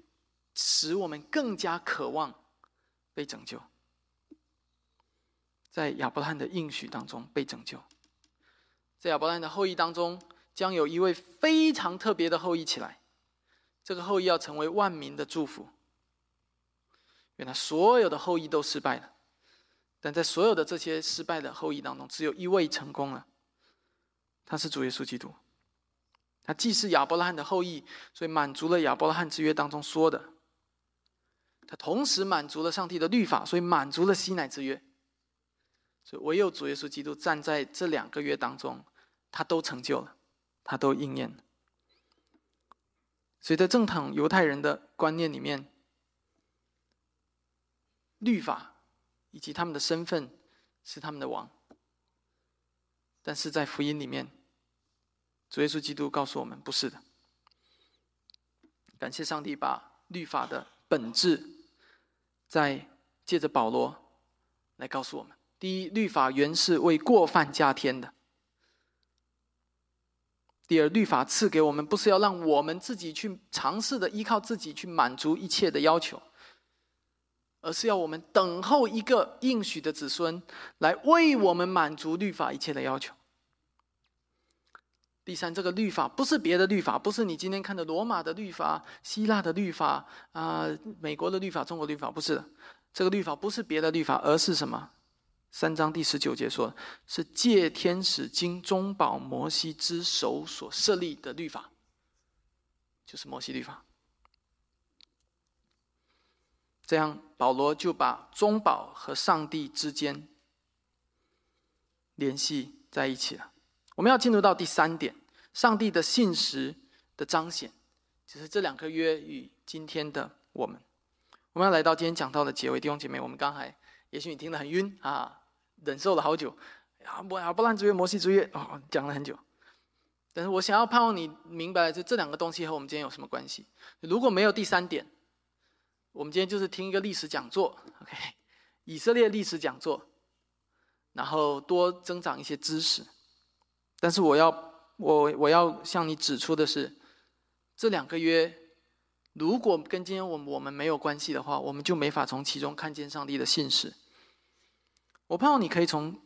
使我们更加渴望被拯救，在亚伯拉罕的应许当中被拯救，在亚伯拉罕的后裔当中，将有一位非常特别的后裔起来，这个后裔要成为万民的祝福。原来所有的后裔都失败了，但在所有的这些失败的后裔当中，只有一位成功了，他是主耶稣基督。他既是亚伯拉罕的后裔，所以满足了亚伯拉罕之约当中说的；他同时满足了上帝的律法，所以满足了西乃之约。所以唯有主耶稣基督站在这两个月当中，他都成就了，他都应验了。所以在正统犹太人的观念里面，律法以及他们的身份是他们的王，但是在福音里面。主耶稣基督告诉我们，不是的。感谢上帝把律法的本质，在借着保罗来告诉我们，第一，律法原是为过犯加添的；第二，律法赐给我们，不是要让我们自己去尝试的依靠自己去满足一切的要求，而是要我们等候一个应许的子孙来为我们满足律法一切的要求。第三，这个律法不是别的律法，不是你今天看的罗马的律法、希腊的律法啊、美国的律法、中国律法，不是。这个律法不是别的律法，而是什么？三章第十九节说，是借天使经中保摩西之手所设立的律法，就是摩西律法。这样，保罗就把中保和上帝之间联系在一起了。我们要进入到第三点。上帝的信实的彰显，就是这两个约与今天的我们。我们要来到今天讲到的结尾，弟兄姐妹，我们刚才也许你听得很晕啊，忍受了好久，啊不啊不烂之约、摩西之约哦，讲了很久。但是我想要盼望你明白，这这两个东西和我们今天有什么关系？如果没有第三点，我们今天就是听一个历史讲座，OK？以色列历史讲座，然后多增长一些知识。但是我要。我我要向你指出的是，这两个约，如果跟今天我们我们没有关系的话，我们就没法从其中看见上帝的信实。我盼望你可以从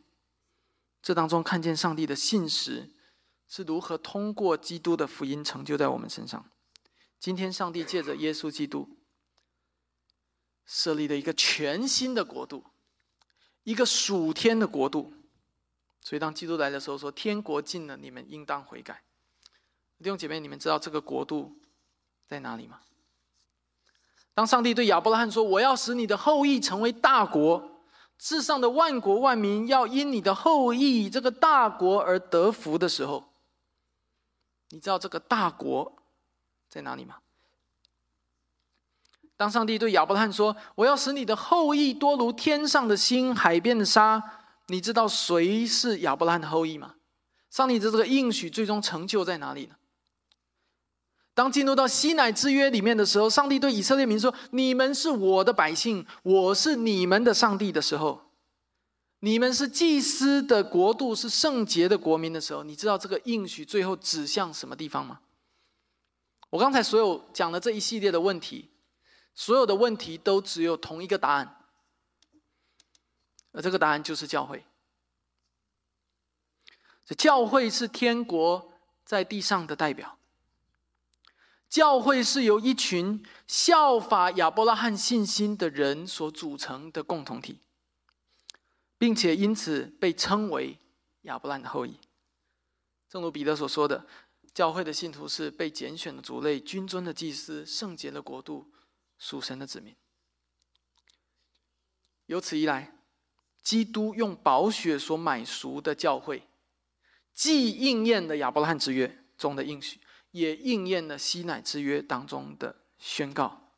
这当中看见上帝的信实是如何通过基督的福音成就在我们身上。今天上帝借着耶稣基督设立了一个全新的国度，一个属天的国度。所以，当基督来的时候，说：“天国近了，你们应当悔改。”弟兄姐妹，你们知道这个国度在哪里吗？当上帝对亚伯拉罕说：“我要使你的后裔成为大国，世上的万国万民要因你的后裔这个大国而得福”的时候，你知道这个大国在哪里吗？当上帝对亚伯拉罕说：“我要使你的后裔多如天上的星、海边的沙。”你知道谁是亚伯拉罕的后裔吗？上帝的这个应许最终成就在哪里呢？当进入到西乃之约里面的时候，上帝对以色列民说：“你们是我的百姓，我是你们的上帝”的时候，你们是祭司的国度，是圣洁的国民的时候，你知道这个应许最后指向什么地方吗？我刚才所有讲的这一系列的问题，所有的问题都只有同一个答案。而这个答案就是教会。这教会是天国在地上的代表。教会是由一群效法亚伯拉罕信心的人所组成的共同体，并且因此被称为亚伯拉罕的后裔。正如彼得所说的，教会的信徒是被拣选的族类、君尊的祭司、圣洁的国度、属神的子民。由此一来。基督用宝血所买赎的教会，既应验了亚伯拉罕之约中的应许，也应验了西乃之约当中的宣告。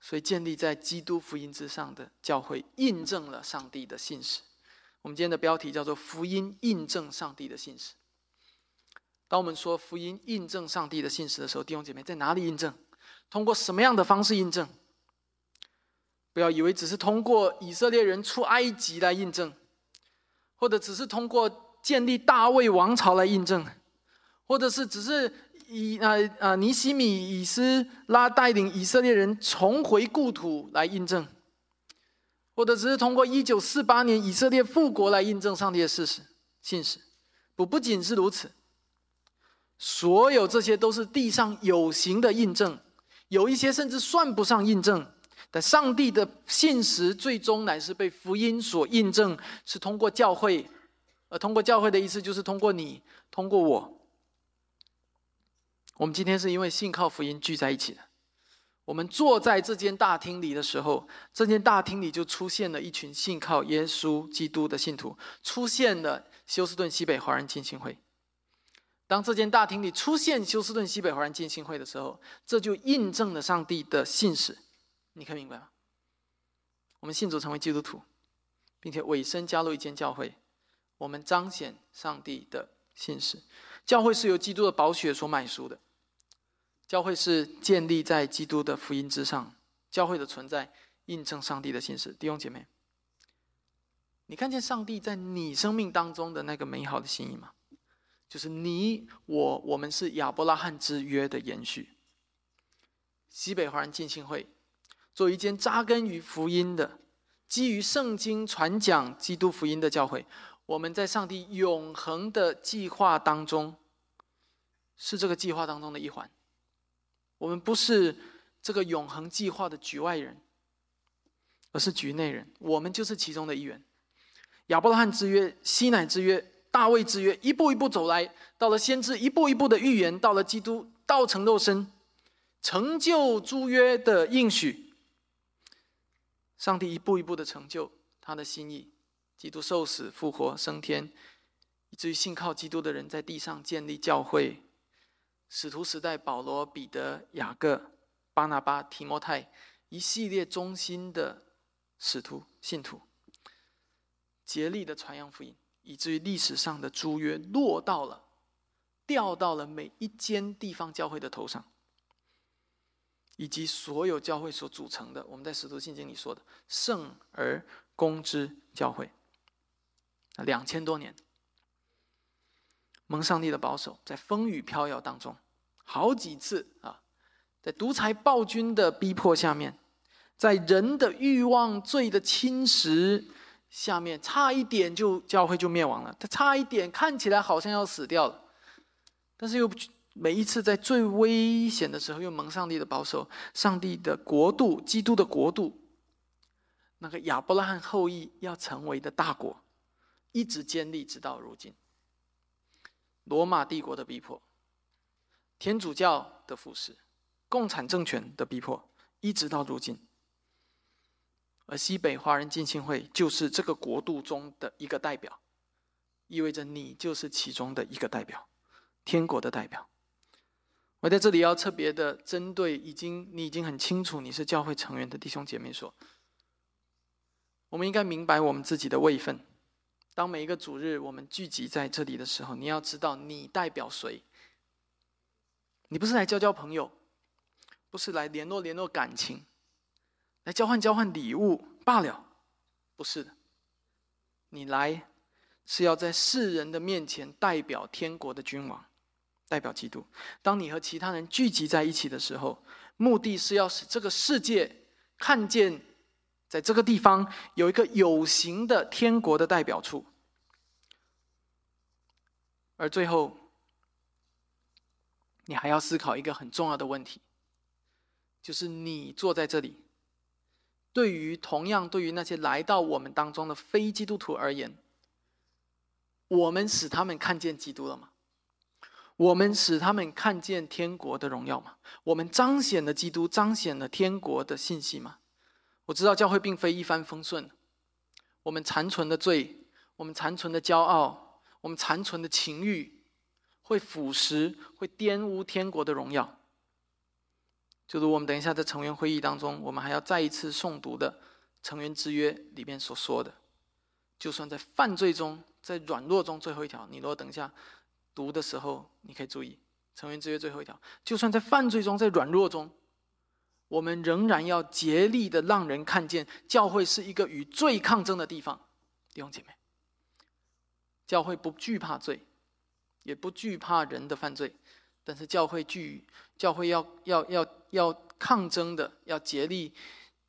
所以，建立在基督福音之上的教会，印证了上帝的信使。我们今天的标题叫做“福音印证上帝的信使”。当我们说福音印证上帝的信使的时候，弟兄姐妹，在哪里印证？通过什么样的方式印证？不要以为只是通过以色列人出埃及来印证，或者只是通过建立大卫王朝来印证，或者是只是以啊啊尼西米以斯拉带领以色列人重回故土来印证，或者只是通过一九四八年以色列复国来印证上帝的事实信实。不不仅是如此，所有这些都是地上有形的印证，有一些甚至算不上印证。但上帝的信实最终乃是被福音所印证，是通过教会，而通过教会的意思就是通过你，通过我。我们今天是因为信靠福音聚在一起的。我们坐在这间大厅里的时候，这间大厅里就出现了一群信靠耶稣基督的信徒，出现了休斯顿西北华人浸信会。当这间大厅里出现休斯顿西北华人浸信会的时候，这就印证了上帝的信使。你可以明白吗？我们信主成为基督徒，并且委身加入一间教会，我们彰显上帝的信使。教会是由基督的宝血所买赎的，教会是建立在基督的福音之上。教会的存在印证上帝的信实。弟兄姐妹，你看见上帝在你生命当中的那个美好的心意吗？就是你我我们是亚伯拉罕之约的延续。西北华人浸信会，做一间扎根于福音的、基于圣经传讲基督福音的教会，我们在上帝永恒的计划当中，是这个计划当中的一环。我们不是这个永恒计划的局外人，而是局内人。我们就是其中的一员。亚伯拉罕之约、西乃之约、大卫之约，一步一步走来，到了先知一步一步的预言，到了基督道成肉身。成就诸约的应许，上帝一步一步的成就他的心意。基督受死、复活、升天，以至于信靠基督的人在地上建立教会。使徒时代，保罗、彼得、雅各、巴拿巴、提摩太，一系列中心的使徒信徒，竭力的传扬福音，以至于历史上的诸约落到了、掉到了每一间地方教会的头上。以及所有教会所组成的，我们在使徒信经里说的圣而公之教会，两千多年，蒙上帝的保守，在风雨飘摇当中，好几次啊，在独裁暴君的逼迫下面，在人的欲望罪的侵蚀下面，差一点就教会就灭亡了，他差一点看起来好像要死掉了，但是又。每一次在最危险的时候，又蒙上帝的保守，上帝的国度，基督的国度，那个亚伯拉罕后裔要成为的大国，一直坚立直到如今。罗马帝国的逼迫，天主教的腐蚀，共产政权的逼迫，一直到如今。而西北华人浸信会就是这个国度中的一个代表，意味着你就是其中的一个代表，天国的代表。我在这里要特别的针对已经你已经很清楚你是教会成员的弟兄姐妹说，我们应该明白我们自己的位分。当每一个主日我们聚集在这里的时候，你要知道你代表谁。你不是来交交朋友，不是来联络联络感情，来交换交换礼物罢了，不是的。你来是要在世人的面前代表天国的君王。代表基督。当你和其他人聚集在一起的时候，目的是要使这个世界看见，在这个地方有一个有形的天国的代表处。而最后，你还要思考一个很重要的问题，就是你坐在这里，对于同样对于那些来到我们当中的非基督徒而言，我们使他们看见基督了吗？我们使他们看见天国的荣耀吗？我们彰显了基督，彰显了天国的信息吗？我知道教会并非一帆风顺，我们残存的罪，我们残存的骄傲，我们残存的情欲，会腐蚀，会玷污天国的荣耀。就如我们等一下在成员会议当中，我们还要再一次诵读的成员之约里面所说的，就算在犯罪中，在软弱中，最后一条，你如果等一下。读的时候，你可以注意成员之约最后一条：就算在犯罪中，在软弱中，我们仍然要竭力的让人看见，教会是一个与罪抗争的地方。弟兄姐妹，教会不惧怕罪，也不惧怕人的犯罪，但是教会惧，教会要要要要抗争的，要竭力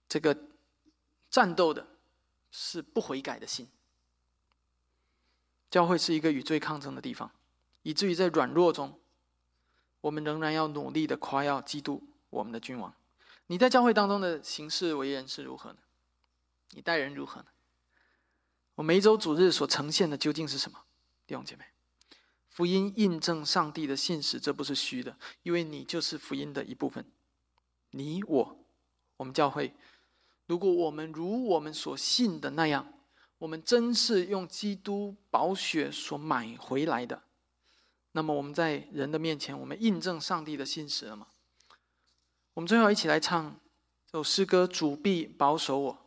这个战斗的，是不悔改的心。教会是一个与罪抗争的地方。以至于在软弱中，我们仍然要努力的夸耀基督，我们的君王。你在教会当中的行事为人是如何呢？你待人如何呢？我每周主日所呈现的究竟是什么？弟兄姐妹，福音印证上帝的信使，这不是虚的，因为你就是福音的一部分。你我，我们教会，如果我们如我们所信的那样，我们真是用基督宝血所买回来的。那么我们在人的面前，我们印证上帝的信实了吗？我们最后一起来唱这首诗歌：“主必保守我。”